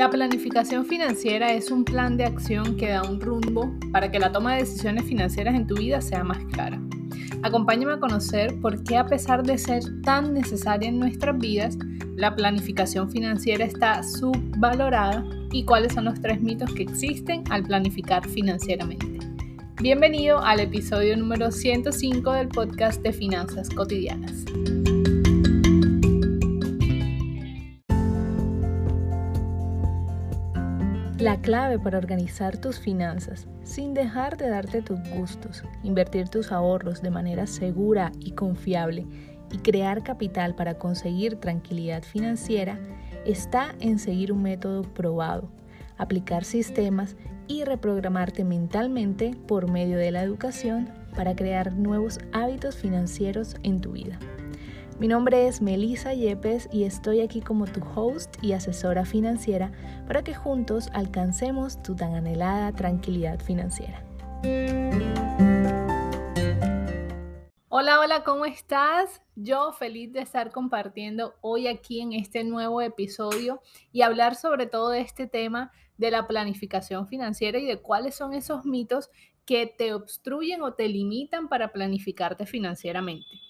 La planificación financiera es un plan de acción que da un rumbo para que la toma de decisiones financieras en tu vida sea más clara. Acompáñame a conocer por qué a pesar de ser tan necesaria en nuestras vidas, la planificación financiera está subvalorada y cuáles son los tres mitos que existen al planificar financieramente. Bienvenido al episodio número 105 del podcast de Finanzas Cotidianas. La clave para organizar tus finanzas sin dejar de darte tus gustos, invertir tus ahorros de manera segura y confiable y crear capital para conseguir tranquilidad financiera está en seguir un método probado, aplicar sistemas y reprogramarte mentalmente por medio de la educación para crear nuevos hábitos financieros en tu vida. Mi nombre es Melissa Yepes y estoy aquí como tu host y asesora financiera para que juntos alcancemos tu tan anhelada tranquilidad financiera. Hola, hola, ¿cómo estás? Yo feliz de estar compartiendo hoy aquí en este nuevo episodio y hablar sobre todo de este tema de la planificación financiera y de cuáles son esos mitos que te obstruyen o te limitan para planificarte financieramente.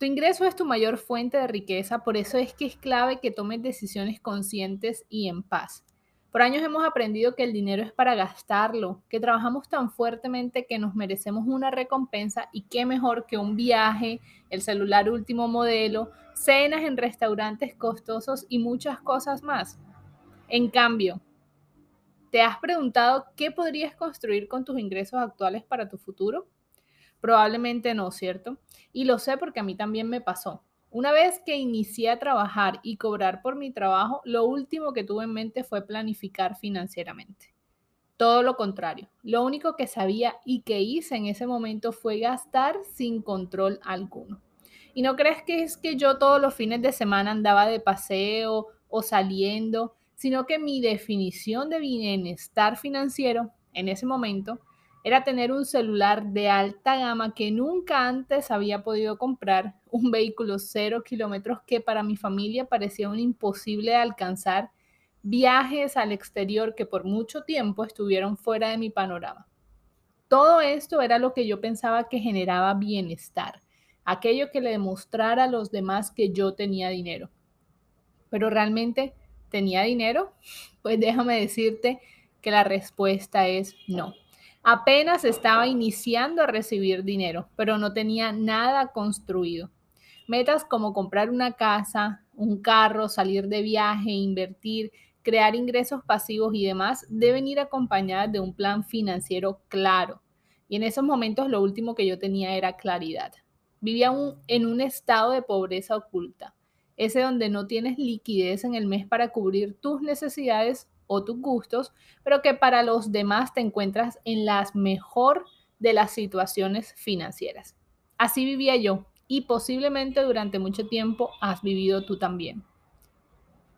Tu ingreso es tu mayor fuente de riqueza, por eso es que es clave que tomes decisiones conscientes y en paz. Por años hemos aprendido que el dinero es para gastarlo, que trabajamos tan fuertemente que nos merecemos una recompensa y qué mejor que un viaje, el celular último modelo, cenas en restaurantes costosos y muchas cosas más. En cambio, ¿te has preguntado qué podrías construir con tus ingresos actuales para tu futuro? Probablemente no, ¿cierto? Y lo sé porque a mí también me pasó. Una vez que inicié a trabajar y cobrar por mi trabajo, lo último que tuve en mente fue planificar financieramente. Todo lo contrario. Lo único que sabía y que hice en ese momento fue gastar sin control alguno. Y no crees que es que yo todos los fines de semana andaba de paseo o saliendo, sino que mi definición de bienestar financiero en ese momento era tener un celular de alta gama que nunca antes había podido comprar, un vehículo cero kilómetros que para mi familia parecía un imposible de alcanzar, viajes al exterior que por mucho tiempo estuvieron fuera de mi panorama. Todo esto era lo que yo pensaba que generaba bienestar, aquello que le demostrara a los demás que yo tenía dinero. Pero realmente, ¿tenía dinero? Pues déjame decirte que la respuesta es no. Apenas estaba iniciando a recibir dinero, pero no tenía nada construido. Metas como comprar una casa, un carro, salir de viaje, invertir, crear ingresos pasivos y demás deben ir acompañadas de un plan financiero claro. Y en esos momentos lo último que yo tenía era claridad. Vivía en un estado de pobreza oculta, ese donde no tienes liquidez en el mes para cubrir tus necesidades o tus gustos, pero que para los demás te encuentras en las mejor de las situaciones financieras. Así vivía yo y posiblemente durante mucho tiempo has vivido tú también.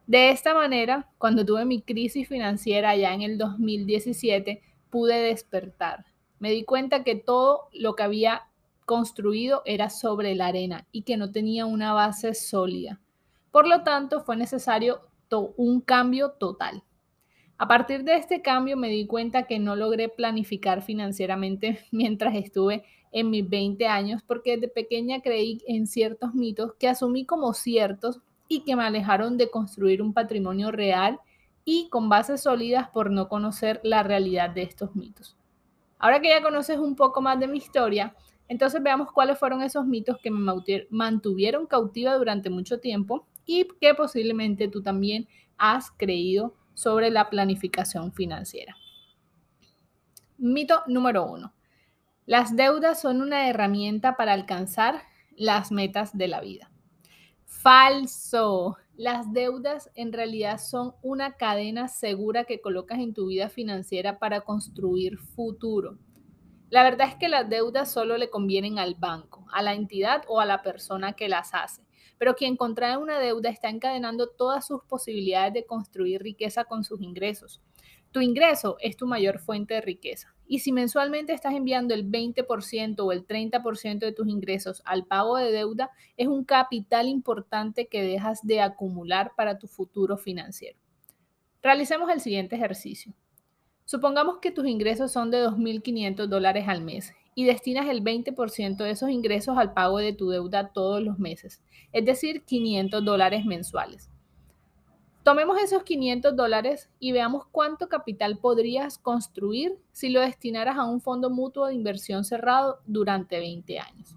De esta manera, cuando tuve mi crisis financiera ya en el 2017, pude despertar. Me di cuenta que todo lo que había construido era sobre la arena y que no tenía una base sólida. Por lo tanto, fue necesario un cambio total. A partir de este cambio me di cuenta que no logré planificar financieramente mientras estuve en mis 20 años porque de pequeña creí en ciertos mitos que asumí como ciertos y que me alejaron de construir un patrimonio real y con bases sólidas por no conocer la realidad de estos mitos. Ahora que ya conoces un poco más de mi historia, entonces veamos cuáles fueron esos mitos que me mantuvieron cautiva durante mucho tiempo y que posiblemente tú también has creído sobre la planificación financiera. Mito número uno. Las deudas son una herramienta para alcanzar las metas de la vida. Falso. Las deudas en realidad son una cadena segura que colocas en tu vida financiera para construir futuro. La verdad es que las deudas solo le convienen al banco, a la entidad o a la persona que las hace. Pero quien contrae una deuda está encadenando todas sus posibilidades de construir riqueza con sus ingresos. Tu ingreso es tu mayor fuente de riqueza. Y si mensualmente estás enviando el 20% o el 30% de tus ingresos al pago de deuda, es un capital importante que dejas de acumular para tu futuro financiero. Realicemos el siguiente ejercicio. Supongamos que tus ingresos son de 2.500 dólares al mes y destinas el 20% de esos ingresos al pago de tu deuda todos los meses, es decir, 500 dólares mensuales. Tomemos esos 500 dólares y veamos cuánto capital podrías construir si lo destinaras a un fondo mutuo de inversión cerrado durante 20 años.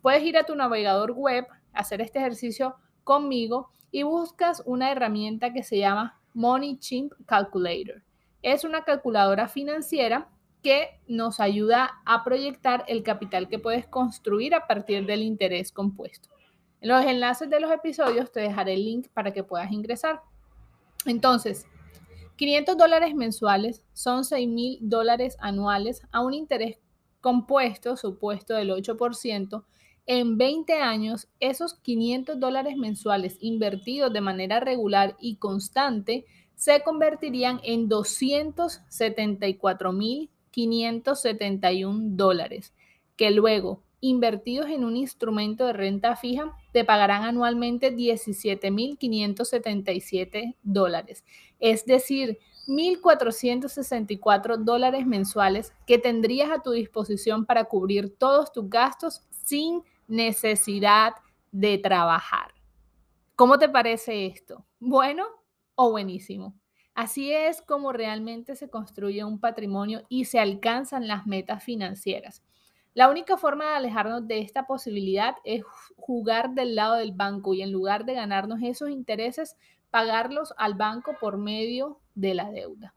Puedes ir a tu navegador web, hacer este ejercicio conmigo y buscas una herramienta que se llama Money Chimp Calculator. Es una calculadora financiera que nos ayuda a proyectar el capital que puedes construir a partir del interés compuesto. En los enlaces de los episodios te dejaré el link para que puedas ingresar. Entonces, 500 dólares mensuales son 6 mil dólares anuales a un interés compuesto supuesto del 8%. En 20 años, esos 500 dólares mensuales invertidos de manera regular y constante se convertirían en 274 mil 571 dólares, que luego, invertidos en un instrumento de renta fija, te pagarán anualmente 17.577 dólares, es decir, 1.464 dólares mensuales que tendrías a tu disposición para cubrir todos tus gastos sin necesidad de trabajar. ¿Cómo te parece esto? ¿Bueno o buenísimo? Así es como realmente se construye un patrimonio y se alcanzan las metas financieras. La única forma de alejarnos de esta posibilidad es jugar del lado del banco y en lugar de ganarnos esos intereses, pagarlos al banco por medio de la deuda.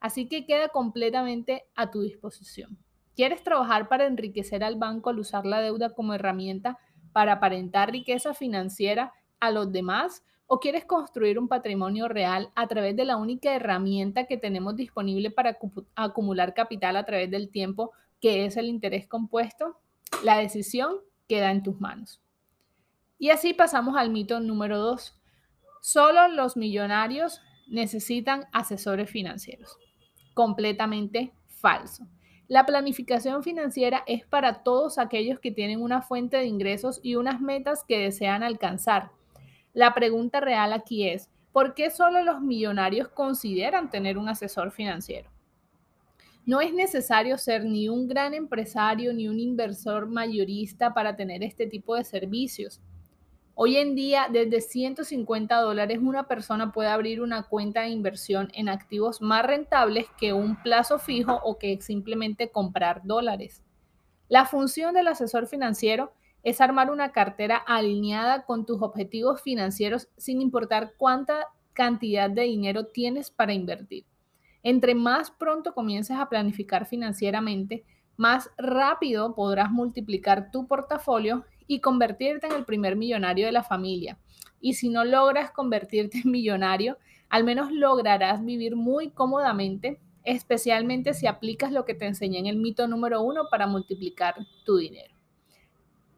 Así que queda completamente a tu disposición. ¿Quieres trabajar para enriquecer al banco al usar la deuda como herramienta para aparentar riqueza financiera a los demás? ¿O quieres construir un patrimonio real a través de la única herramienta que tenemos disponible para acumular capital a través del tiempo, que es el interés compuesto? La decisión queda en tus manos. Y así pasamos al mito número dos. Solo los millonarios necesitan asesores financieros. Completamente falso. La planificación financiera es para todos aquellos que tienen una fuente de ingresos y unas metas que desean alcanzar la pregunta real aquí es, ¿por qué solo los millonarios consideran tener un asesor financiero? No es necesario ser ni un gran empresario ni un inversor mayorista para tener este tipo de servicios. Hoy en día, desde 150 dólares, una persona puede abrir una cuenta de inversión en activos más rentables que un plazo fijo o que simplemente comprar dólares. La función del asesor financiero es armar una cartera alineada con tus objetivos financieros sin importar cuánta cantidad de dinero tienes para invertir. Entre más pronto comiences a planificar financieramente, más rápido podrás multiplicar tu portafolio y convertirte en el primer millonario de la familia. Y si no logras convertirte en millonario, al menos lograrás vivir muy cómodamente, especialmente si aplicas lo que te enseñé en el mito número uno para multiplicar tu dinero.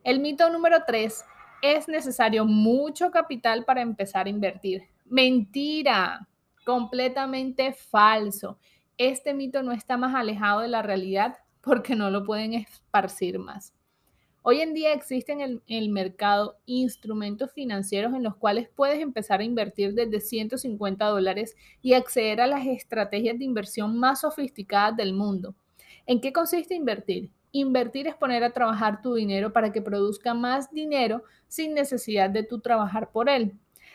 El mito número tres, es necesario mucho capital para empezar a invertir. Mentira, completamente falso. Este mito no está más alejado de la realidad porque no lo pueden esparcir más. Hoy en día existen en el mercado instrumentos financieros en los cuales puedes empezar a invertir desde 150 dólares y acceder a las estrategias de inversión más sofisticadas del mundo. ¿En qué consiste invertir? Invertir es poner a trabajar tu dinero para que produzca más dinero sin necesidad de tú trabajar por él.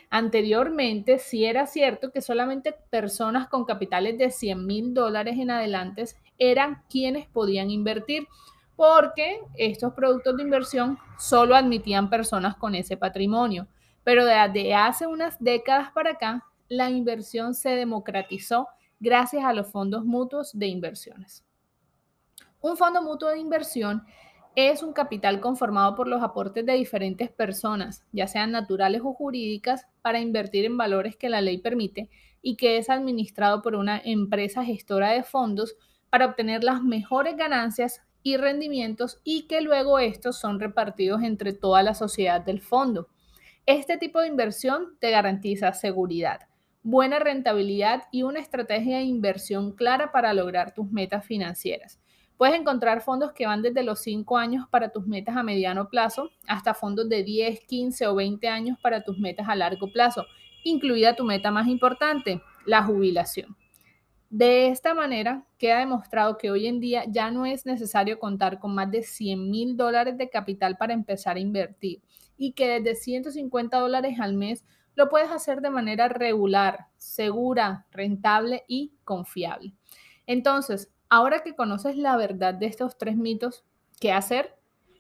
Anteriormente, sí era cierto que solamente personas con capitales de 100 mil dólares en adelante eran quienes podían invertir, porque estos productos de inversión solo admitían personas con ese patrimonio. Pero desde hace unas décadas para acá, la inversión se democratizó gracias a los fondos mutuos de inversiones. Un fondo mutuo de inversión es un capital conformado por los aportes de diferentes personas, ya sean naturales o jurídicas, para invertir en valores que la ley permite y que es administrado por una empresa gestora de fondos para obtener las mejores ganancias y rendimientos y que luego estos son repartidos entre toda la sociedad del fondo. Este tipo de inversión te garantiza seguridad, buena rentabilidad y una estrategia de inversión clara para lograr tus metas financieras. Puedes encontrar fondos que van desde los 5 años para tus metas a mediano plazo hasta fondos de 10, 15 o 20 años para tus metas a largo plazo, incluida tu meta más importante, la jubilación. De esta manera, queda demostrado que hoy en día ya no es necesario contar con más de 100 mil dólares de capital para empezar a invertir y que desde 150 dólares al mes lo puedes hacer de manera regular, segura, rentable y confiable. Entonces, ahora que conoces la verdad de estos tres mitos, ¿qué hacer?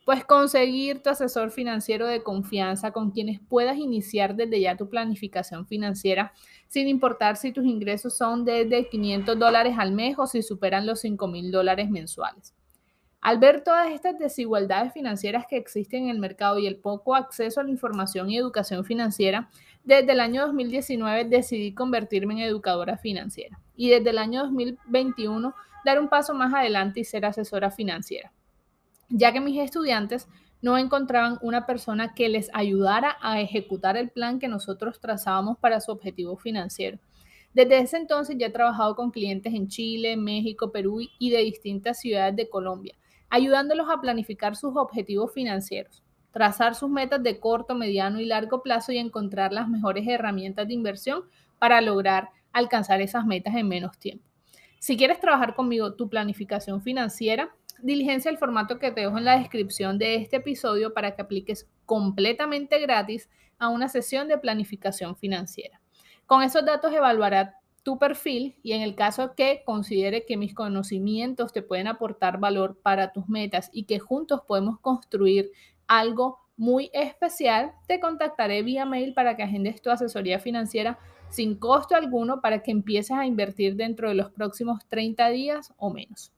Pues conseguir tu asesor financiero de confianza con quienes puedas iniciar desde ya tu planificación financiera, sin importar si tus ingresos son desde 500 dólares al mes o si superan los 5 mil dólares mensuales. Al ver todas estas desigualdades financieras que existen en el mercado y el poco acceso a la información y educación financiera, desde el año 2019 decidí convertirme en educadora financiera y desde el año 2021 dar un paso más adelante y ser asesora financiera, ya que mis estudiantes no encontraban una persona que les ayudara a ejecutar el plan que nosotros trazábamos para su objetivo financiero. Desde ese entonces ya he trabajado con clientes en Chile, México, Perú y de distintas ciudades de Colombia ayudándolos a planificar sus objetivos financieros, trazar sus metas de corto, mediano y largo plazo y encontrar las mejores herramientas de inversión para lograr alcanzar esas metas en menos tiempo. Si quieres trabajar conmigo tu planificación financiera, diligencia el formato que te dejo en la descripción de este episodio para que apliques completamente gratis a una sesión de planificación financiera. Con esos datos evaluará tu perfil y en el caso que considere que mis conocimientos te pueden aportar valor para tus metas y que juntos podemos construir algo muy especial, te contactaré vía mail para que agendes tu asesoría financiera sin costo alguno para que empieces a invertir dentro de los próximos 30 días o menos.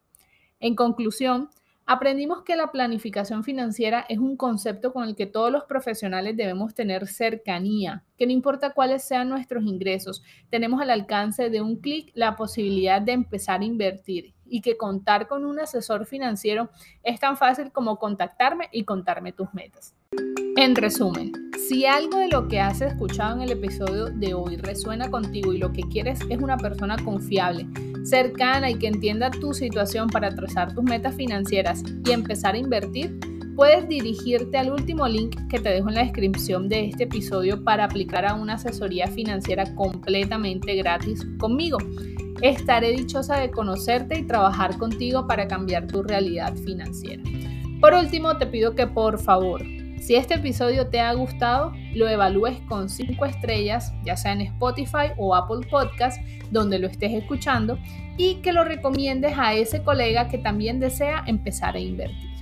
En conclusión, Aprendimos que la planificación financiera es un concepto con el que todos los profesionales debemos tener cercanía, que no importa cuáles sean nuestros ingresos, tenemos al alcance de un clic la posibilidad de empezar a invertir y que contar con un asesor financiero es tan fácil como contactarme y contarme tus metas. En resumen, si algo de lo que has escuchado en el episodio de hoy resuena contigo y lo que quieres es una persona confiable, cercana y que entienda tu situación para trazar tus metas financieras y empezar a invertir, puedes dirigirte al último link que te dejo en la descripción de este episodio para aplicar a una asesoría financiera completamente gratis conmigo. Estaré dichosa de conocerte y trabajar contigo para cambiar tu realidad financiera. Por último, te pido que por favor si este episodio te ha gustado, lo evalúes con 5 estrellas, ya sea en Spotify o Apple Podcast, donde lo estés escuchando, y que lo recomiendes a ese colega que también desea empezar a invertir.